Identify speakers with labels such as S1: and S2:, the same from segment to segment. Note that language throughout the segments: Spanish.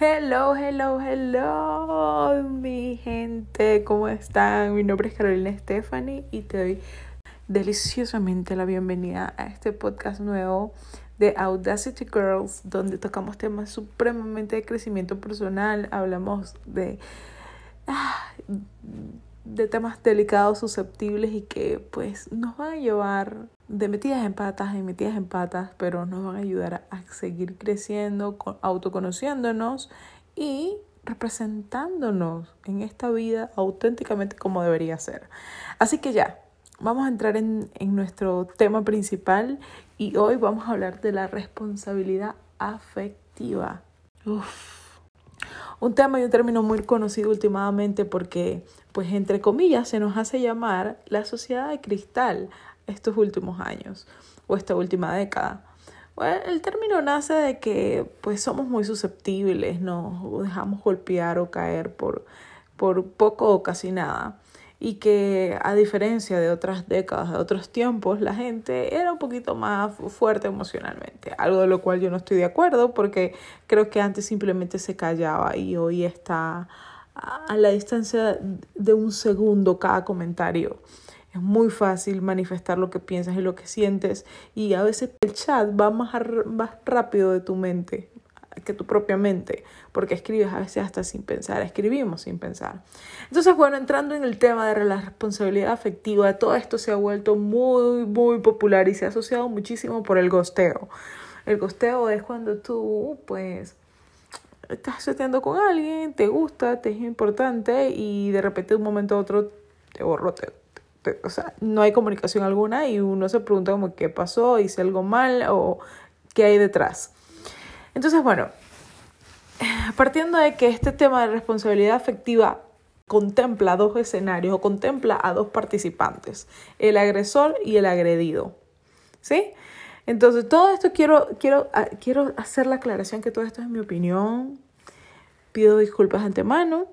S1: Hello, hello, hello, mi gente, ¿cómo están? Mi nombre es Carolina Stephanie y te doy deliciosamente la bienvenida a este podcast nuevo de Audacity Girls, donde tocamos temas supremamente de crecimiento personal, hablamos de, ah, de temas delicados, susceptibles y que pues nos van a llevar de metidas en patas y metidas en patas, pero nos van a ayudar a seguir creciendo, autoconociéndonos y representándonos en esta vida auténticamente como debería ser. Así que ya, vamos a entrar en, en nuestro tema principal y hoy vamos a hablar de la responsabilidad afectiva. Un tema y un término muy conocido últimamente porque, pues entre comillas, se nos hace llamar la sociedad de cristal estos últimos años o esta última década. El término nace de que pues somos muy susceptibles, nos dejamos golpear o caer por, por poco o casi nada y que a diferencia de otras décadas, de otros tiempos, la gente era un poquito más fuerte emocionalmente, algo de lo cual yo no estoy de acuerdo porque creo que antes simplemente se callaba y hoy está a la distancia de un segundo cada comentario. Es muy fácil manifestar lo que piensas y lo que sientes y a veces el chat va más, rápido de tu mente que tu propia mente, porque escribes a veces hasta sin pensar, escribimos sin pensar. Entonces, bueno, entrando en el tema de la responsabilidad afectiva, todo esto se ha vuelto muy, muy popular y se ha asociado muchísimo por el gosteo. El gosteo es cuando tú, pues, estás chateando con alguien, te gusta, te es importante y de repente de un momento a otro te borró, o sea, no hay comunicación alguna y uno se pregunta como qué pasó, hice algo mal o qué hay detrás. Entonces, bueno, partiendo de que este tema de responsabilidad afectiva contempla dos escenarios o contempla a dos participantes, el agresor y el agredido. ¿Sí? Entonces, todo esto quiero, quiero, ah, quiero hacer la aclaración que todo esto es mi opinión. Pido disculpas antemano.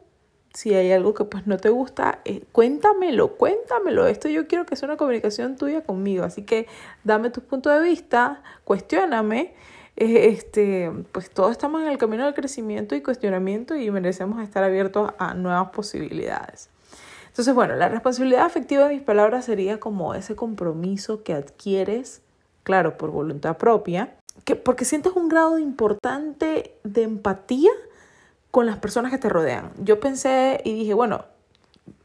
S1: Si hay algo que pues no te gusta, eh, cuéntamelo, cuéntamelo. Esto yo quiero que sea una comunicación tuya conmigo. Así que dame tu punto de vista, cuestióname este, pues todos estamos en el camino del crecimiento y cuestionamiento y merecemos estar abiertos a nuevas posibilidades. Entonces, bueno, la responsabilidad afectiva de mis palabras sería como ese compromiso que adquieres, claro, por voluntad propia, que porque sientes un grado importante de empatía con las personas que te rodean. Yo pensé y dije, bueno,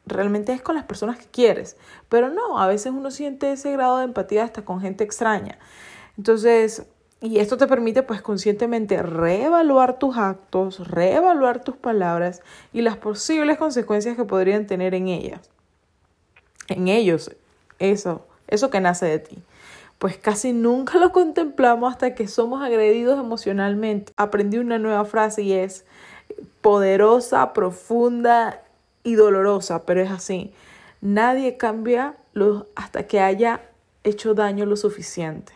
S1: realmente es con las personas que quieres, pero no, a veces uno siente ese grado de empatía hasta con gente extraña. Entonces, y esto te permite pues conscientemente reevaluar tus actos, reevaluar tus palabras y las posibles consecuencias que podrían tener en ellas. En ellos, eso, eso que nace de ti. Pues casi nunca lo contemplamos hasta que somos agredidos emocionalmente. Aprendí una nueva frase y es poderosa, profunda y dolorosa, pero es así. Nadie cambia hasta que haya hecho daño lo suficiente.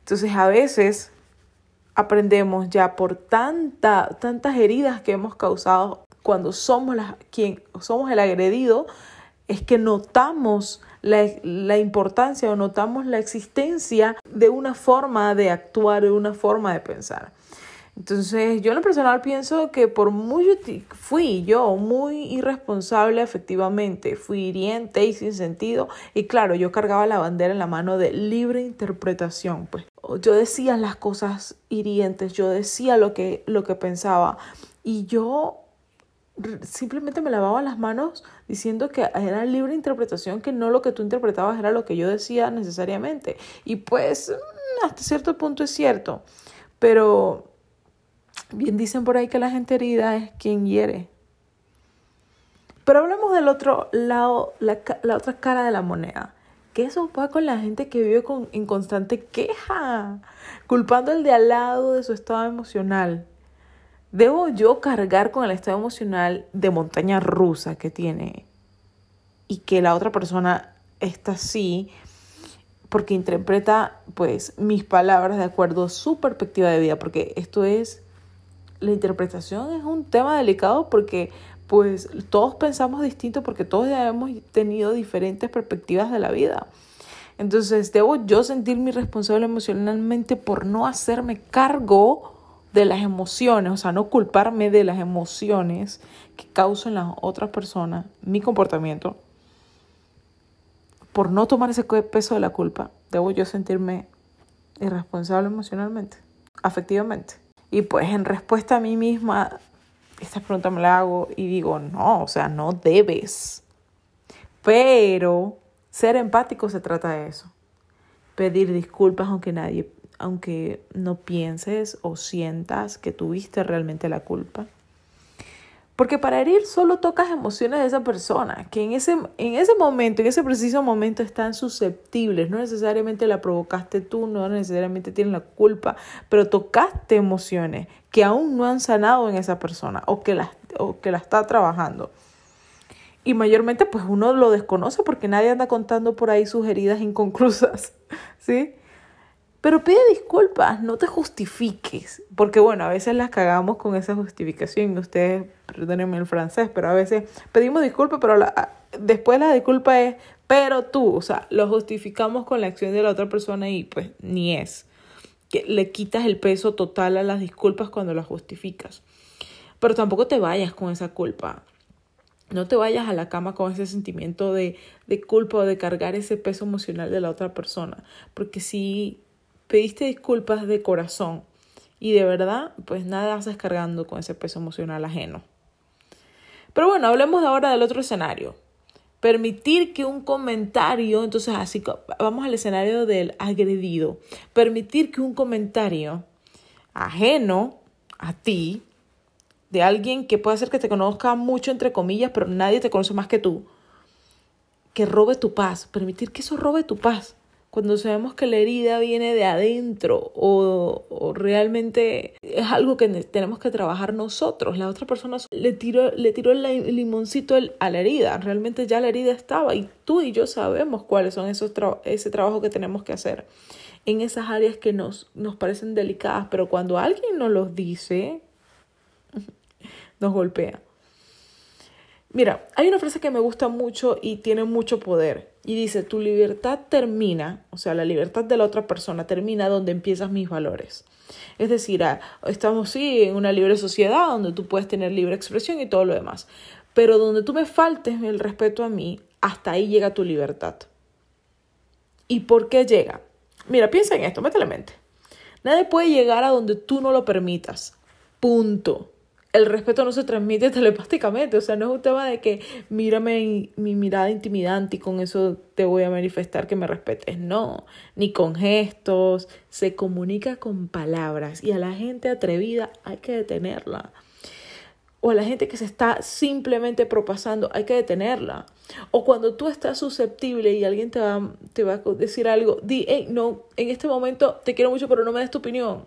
S1: Entonces a veces aprendemos ya por tanta, tantas heridas que hemos causado cuando somos, la, quien, somos el agredido, es que notamos la, la, importancia o notamos la existencia de una forma de actuar, de una forma de pensar. Entonces, yo en lo personal pienso que por mucho fui yo muy irresponsable efectivamente, fui hiriente y sin sentido y claro, yo cargaba la bandera en la mano de libre interpretación, pues yo decía las cosas hirientes, yo decía lo que lo que pensaba y yo simplemente me lavaba las manos diciendo que era libre interpretación, que no lo que tú interpretabas era lo que yo decía necesariamente. Y pues hasta cierto punto es cierto, pero Bien dicen por ahí que la gente herida es quien hiere. Pero hablemos del otro lado, la, otra cara de la moneda. Que eso va con la gente que vive con, en constante queja, culpando al de al lado de su estado emocional. ¿Debo yo cargar con el estado emocional de montaña rusa que tiene y que la otra persona está así porque interpreta pues mis palabras de acuerdo a su perspectiva de vida? Porque esto es la interpretación es un tema delicado porque pues todos pensamos distinto porque todos ya hemos tenido diferentes perspectivas de la vida. Entonces, ¿debo yo sentirme responsable emocionalmente por no hacerme cargo de las emociones, o sea, no culparme de las emociones que causan las otras personas, mi comportamiento, por no tomar ese peso de la culpa, debo yo sentirme irresponsable emocionalmente, afectivamente. Y pues en respuesta a mí misma, esta pregunta me la hago y digo, no, o sea, no debes. Pero ser empático se trata de eso. Pedir disculpas aunque nadie, aunque no pienses o sientas que tuviste realmente la culpa. Porque para herir solo tocas emociones de esa persona, que en ese, en ese momento, en ese preciso momento están susceptibles. No necesariamente la provocaste tú, no necesariamente tienen la culpa, pero tocaste emociones que aún no han sanado en esa persona o que o que la está trabajando. Y mayormente pues uno lo desconoce porque nadie anda contando por ahí sus heridas inconclusas, ¿sí? Pero pide disculpas, no te justifiques, porque bueno, a veces las cagamos con esa justificación, ustedes, perdónenme el francés, pero a veces pedimos disculpas, pero la, después la disculpa es, pero tú, o sea, lo justificamos con la acción de la otra persona y pues ni es, que le quitas el peso total a las disculpas cuando las justificas. Pero tampoco te vayas con esa culpa. No te vayas a la cama con ese sentimiento de, de culpa o de cargar ese peso emocional de la otra persona. Porque si pediste disculpas de corazón y de verdad, pues nada haces cargando con ese peso emocional ajeno. Pero bueno, hablemos ahora del otro escenario. Permitir que un comentario, entonces así vamos al escenario del agredido. Permitir que un comentario ajeno a ti, de alguien que puede ser que te conozca mucho, entre comillas, pero nadie te conoce más que tú, que robe tu paz. Permitir que eso robe tu paz cuando sabemos que la herida viene de adentro o, realmente es algo que tenemos que trabajar nosotros. La otra persona le tiró, le tiró el limoncito a la herida. Realmente ya la herida estaba y tú y yo sabemos cuáles son esos ese trabajo que tenemos que hacer en esas áreas que nos, nos parecen delicadas, pero cuando alguien nos los dice, nos golpea. Mira, hay una frase que me gusta mucho y tiene mucho poder. Y dice, tu libertad termina, o sea, la libertad de la otra persona termina donde empiezas mis valores. Es decir, ah, estamos sí en una libre sociedad donde tú puedes tener libre expresión y todo lo demás. Pero donde tú me faltes el respeto a mí, hasta ahí llega tu libertad. ¿Y por qué llega? Mira, piensa en esto, métele mente. Nadie puede llegar a donde tú no lo permitas. Punto el respeto no se transmite telepáticamente, o sea, no es un tema de que mírame mi mirada intimidante y con eso te voy a manifestar que me respetes, no, ni con gestos, se comunica con palabras y a la gente atrevida hay que detenerla. O a la gente que se está simplemente propasando, hay que detenerla. O cuando tú estás susceptible y alguien te va, te va a decir algo, di, no, en este momento te quiero mucho, pero no me des tu opinión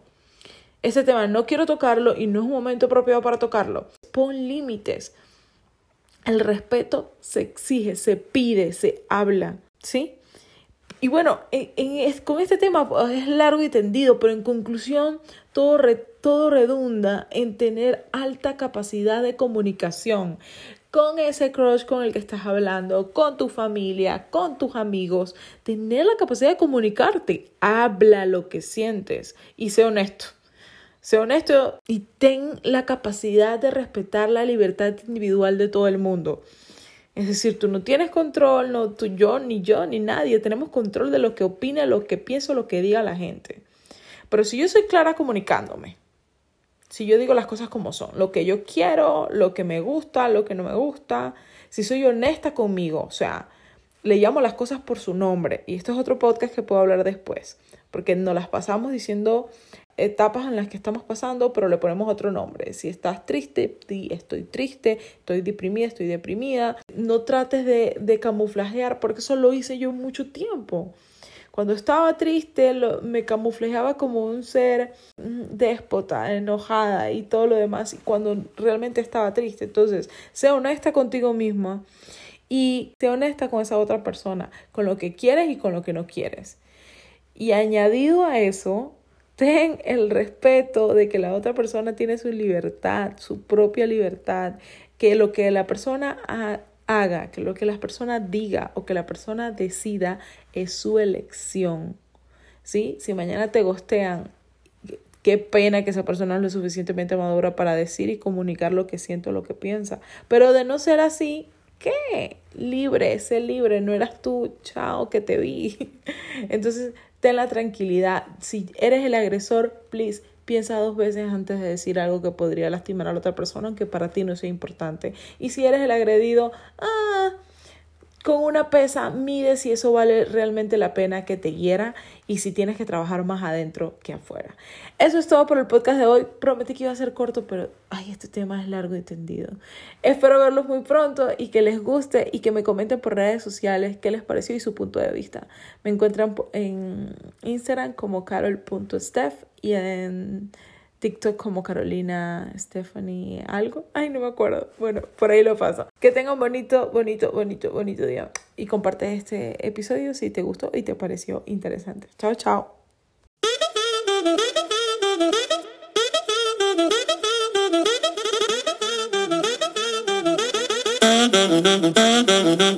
S1: ese tema no quiero tocarlo y no es un momento apropiado para tocarlo. Pon límites. El respeto se exige, se pide, se habla, ¿sí? Y bueno, con este tema pues, es largo y tendido, pero en conclusión todo, todo redunda en tener alta capacidad de comunicación con ese crush con el que estás hablando, con tu familia, con tus amigos. Tener la capacidad de comunicarte. Habla lo que sientes y sé honesto. Sé honesto y ten la capacidad de respetar la libertad individual de todo el mundo. Es decir, tú no tienes control, no tú, yo, ni yo, ni nadie. Tenemos control de lo que opina, lo que piensa, lo que diga la gente. Pero si yo soy clara comunicándome, si yo digo las cosas como son, lo que yo quiero, lo que me gusta, lo que no me gusta, si soy honesta conmigo, o sea, le llamo las cosas por su nombre. Y esto es otro podcast que puedo hablar después, porque nos las pasamos diciendo etapas en las que estamos pasando, pero le ponemos otro nombre. Si estás triste, di estoy triste, estoy deprimida, estoy deprimida. No trates de, de camuflajear, porque eso lo hice yo mucho tiempo. Cuando estaba triste, me camuflajeaba como un ser déspota, enojada y todo lo demás, cuando realmente estaba triste. Entonces, sea honesta contigo misma y sea honesta con esa otra persona, con lo que quieres y con lo que no quieres. Y añadido a eso, ten el respeto de que la otra persona tiene su libertad, su propia libertad, que lo que la persona haga, que lo que la persona diga o que la persona decida es su elección. ¿Sí? Si mañana te gostean, Qué pena que esa persona no es lo suficientemente madura para decir y comunicar lo que siento, lo que piensa. Pero de no ser así, ¿qué? Libre, sé libre, no eras tú, chao, que te vi. Entonces, ten la tranquilidad. Si eres el agresor, please, piensa dos veces antes de decir algo que podría lastimar a la otra persona, aunque para ti no sea importante. Y si eres el agredido, ah, con una pesa, mide si eso vale realmente la pena que te hiera y si tienes que trabajar más adentro que afuera. Eso es todo por el podcast de hoy. Prometí que iba a ser corto, pero ay, este tema es largo y tendido. Espero verlos muy pronto y que les guste y que me comenten por redes sociales qué les pareció y su punto de vista. Me encuentran en Instagram como carol.steph y en TikTok como Carolina Stephanie algo. Ay, no me acuerdo. Bueno, por ahí lo paso. Que tenga un bonito, bonito, bonito, bonito día. Y comparte este episodio si te gustó y te pareció interesante. Chao, chao.